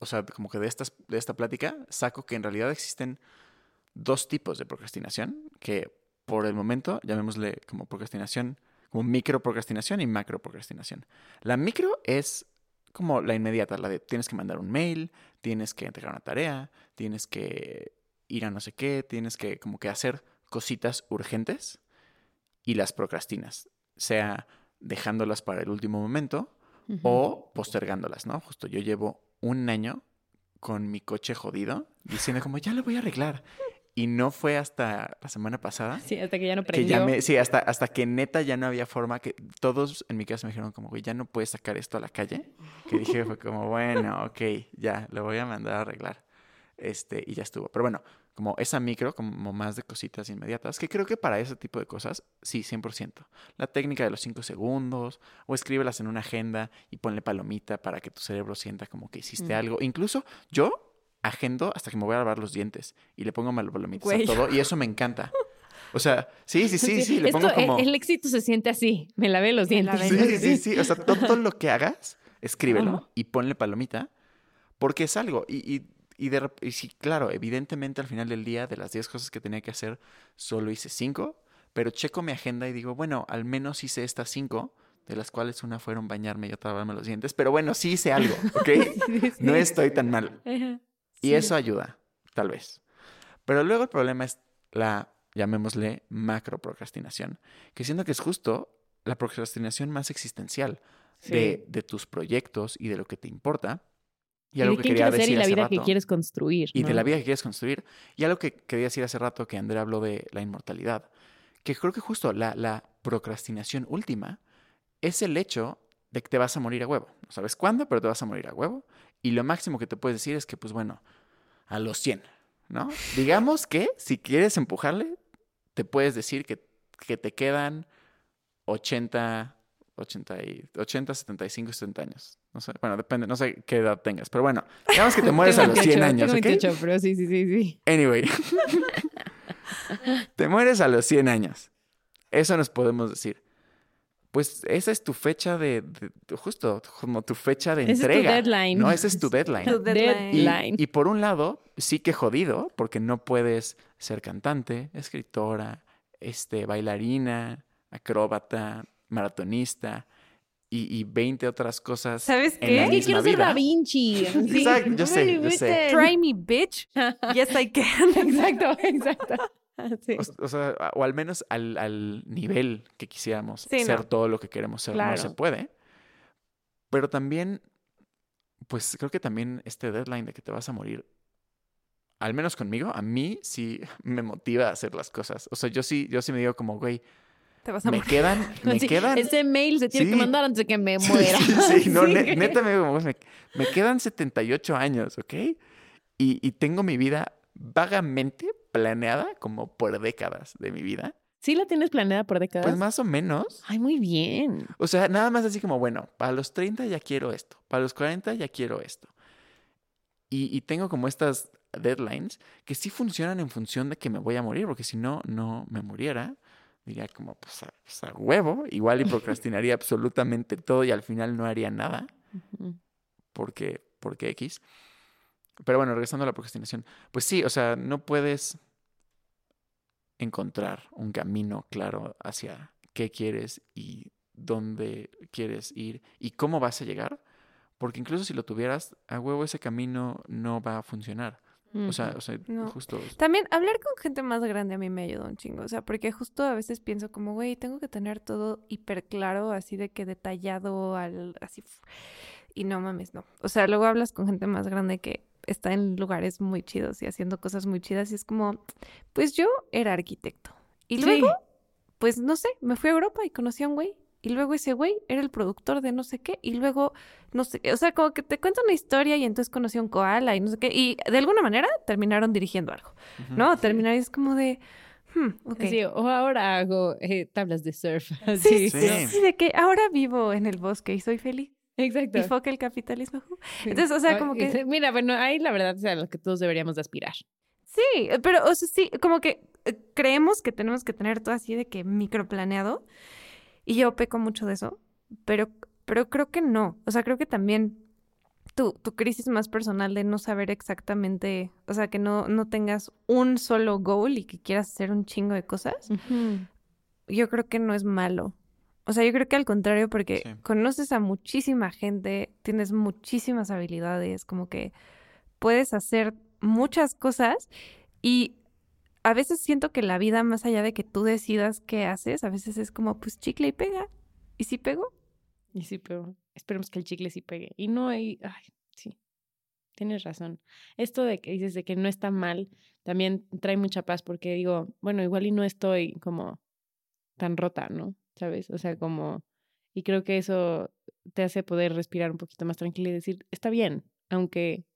o sea, como que de, estas, de esta plática saco que en realidad existen dos tipos de procrastinación, que por el momento llamémosle como procrastinación, como micro procrastinación y macro procrastinación. La micro es como la inmediata, la de tienes que mandar un mail, tienes que entregar una tarea, tienes que ir a no sé qué, tienes que como que hacer cositas urgentes y las procrastinas, sea dejándolas para el último momento o postergándolas, ¿no? Justo yo llevo un año con mi coche jodido diciendo como ya lo voy a arreglar y no fue hasta la semana pasada. Sí, hasta que ya no prendió. sí, hasta, hasta que neta ya no había forma que todos en mi casa me dijeron como, güey, ya no puedes sacar esto a la calle. Que dije, fue como, bueno, ok, ya, lo voy a mandar a arreglar. Este, y ya estuvo. Pero bueno, como esa micro, como más de cositas inmediatas, que creo que para ese tipo de cosas, sí, 100%. La técnica de los 5 segundos, o escríbelas en una agenda y ponle palomita para que tu cerebro sienta como que hiciste algo. Incluso yo agendo hasta que me voy a lavar los dientes y le pongo palomitas a todo y eso me encanta. O sea, sí, sí, sí, sí, le pongo e, como... El éxito se siente así, me lavé los dientes. Sí, sí, sí, o sea, todo lo que hagas, escríbelo y ponle palomita porque es algo. Y, y, y, de, y sí, claro, evidentemente al final del día, de las 10 cosas que tenía que hacer, solo hice 5, pero checo mi agenda y digo, bueno, al menos hice estas 5 de las cuales una fueron bañarme y otra lavarme los dientes, pero bueno, sí hice algo, ¿ok? No estoy tan mal. Y eso ayuda, tal vez. Pero luego el problema es la llamémosle macro procrastinación, que siento que es justo la procrastinación más existencial de, de, tus proyectos y de lo que te importa. Y, algo que quería decir y la vida que quieres construir. Y de la vida que quieres construir. Y algo que quería decir hace rato que Andrea habló de la inmortalidad. Que creo que justo la, la procrastinación última es el hecho de que te vas a morir a huevo. No sabes cuándo, pero te vas a morir a huevo. Y lo máximo que te puedes decir es que, pues bueno, a los 100, ¿no? Digamos que si quieres empujarle, te puedes decir que, que te quedan 80, 80, y, 80, 75, 70 años. No sé, bueno, depende, no sé qué edad tengas, pero bueno, digamos que te mueres a los 100 años. Tengo 28, pero sí, sí, sí, sí. Anyway, te mueres a los 100 años. Eso nos podemos decir. Pues esa es tu fecha de, justo como tu fecha de entrega. Es tu deadline. No, ese es tu deadline. Tu deadline. Y, y, por un lado, sí que jodido, porque no puedes ser cantante, escritora, este, bailarina, acróbata, maratonista y, y 20 otras cosas. ¿Sabes qué? Es que quiero ser Da Vinci. Exacto, yo sé, yo sé. Try me, bitch. Yes, I can. exacto, exacto. Sí. O, o, sea, o al menos al, al nivel que quisiéramos sí, ser no. todo lo que queremos ser, claro. no se puede. Pero también, pues creo que también este deadline de que te vas a morir, al menos conmigo, a mí sí me motiva a hacer las cosas. O sea, yo sí, yo sí me digo como, güey, te vas a me morir. quedan, me Sí, quedan. Ese mail se tiene que mandar antes de que me muera. Sí, sí, no, ne- neta me, me, me quedan 78 años, ¿ok? Y, y tengo mi vida vagamente planeada como por décadas de mi vida. ¿Sí la tienes planeada por décadas? Pues más o menos. Ay, muy bien. O sea, nada más así como, bueno, para los 30 ya quiero esto, para los 40 ya quiero esto. Y, y tengo como estas deadlines que sí funcionan en función de que me voy a morir, porque si no, no me muriera, diría como, pues a, pues a huevo, igual y procrastinaría absolutamente todo y al final no haría nada, porque, porque X. Pero bueno, regresando a la procrastinación, pues sí, o sea, no puedes encontrar un camino claro hacia qué quieres y dónde quieres ir y cómo vas a llegar, porque incluso si lo tuvieras, a huevo ese camino no va a funcionar. O sea, o sea No. justo... También hablar con gente más grande a mí me ayuda un chingo, o sea, porque justo a veces pienso como, güey, tengo que tener todo hiper claro, así de que detallado, al, así, y no mames, no. O sea, luego hablas con gente más grande que está en lugares muy chidos y haciendo cosas muy chidas y es como, pues yo era arquitecto. Y Sí. luego, pues no sé, me fui a Europa y conocí a un güey. Y luego ese güey era el productor de no sé qué. Y luego, no sé qué. O sea, como que te cuenta una historia y entonces conocí a un koala y no sé qué. Y de alguna manera terminaron dirigiendo algo. ¿no? Terminar y es como de, hmm. Sí, o ahora hago eh, tablas de surf. Sí, Así. sí, Sí. sí, de que ahora vivo en el bosque y soy feliz. Exacto. Y foca el capitalismo. Entonces, o sea, como que... Mira, bueno, ahí la verdad es a lo que todos deberíamos de aspirar. Sí, pero, o sea, sí, como que eh, creemos que tenemos que tener todo así de que microplaneado. Y yo peco mucho de eso, pero, pero creo que no. O sea, creo que también tu, tu crisis más personal de no saber exactamente, o sea, que no, no tengas un solo goal y que quieras hacer un chingo de cosas. yo creo que no es malo. O sea, yo creo que al contrario, porque Sí. conoces a muchísima gente, tienes muchísimas habilidades, como que puedes hacer muchas cosas y a veces siento que la vida, más allá de que tú decidas qué haces, a veces es como, pues chicle y pega. ¿Y si pego? Y sí, pero esperemos que el chicle sí pegue. Y no hay, ay, sí, tienes razón. Esto de que dices de que no está mal, también trae mucha paz porque digo, bueno, igual y no estoy como tan rota, ¿no? ¿Sabes? O sea, como, y creo que eso te hace poder respirar un poquito más tranquilo y decir, está bien, aunque,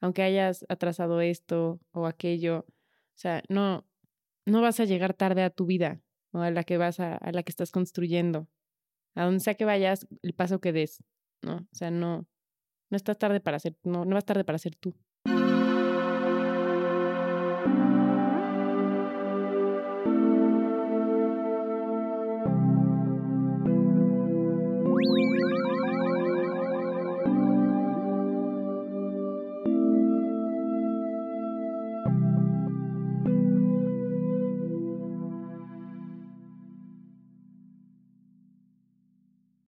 aunque hayas atrasado esto o aquello, o sea, no, no vas a llegar tarde a tu vida o a la que vas a, a la que estás construyendo a donde sea que vayas, el paso que des, ¿no? O sea, no, no estás tarde para ser, no, no vas tarde para ser tú.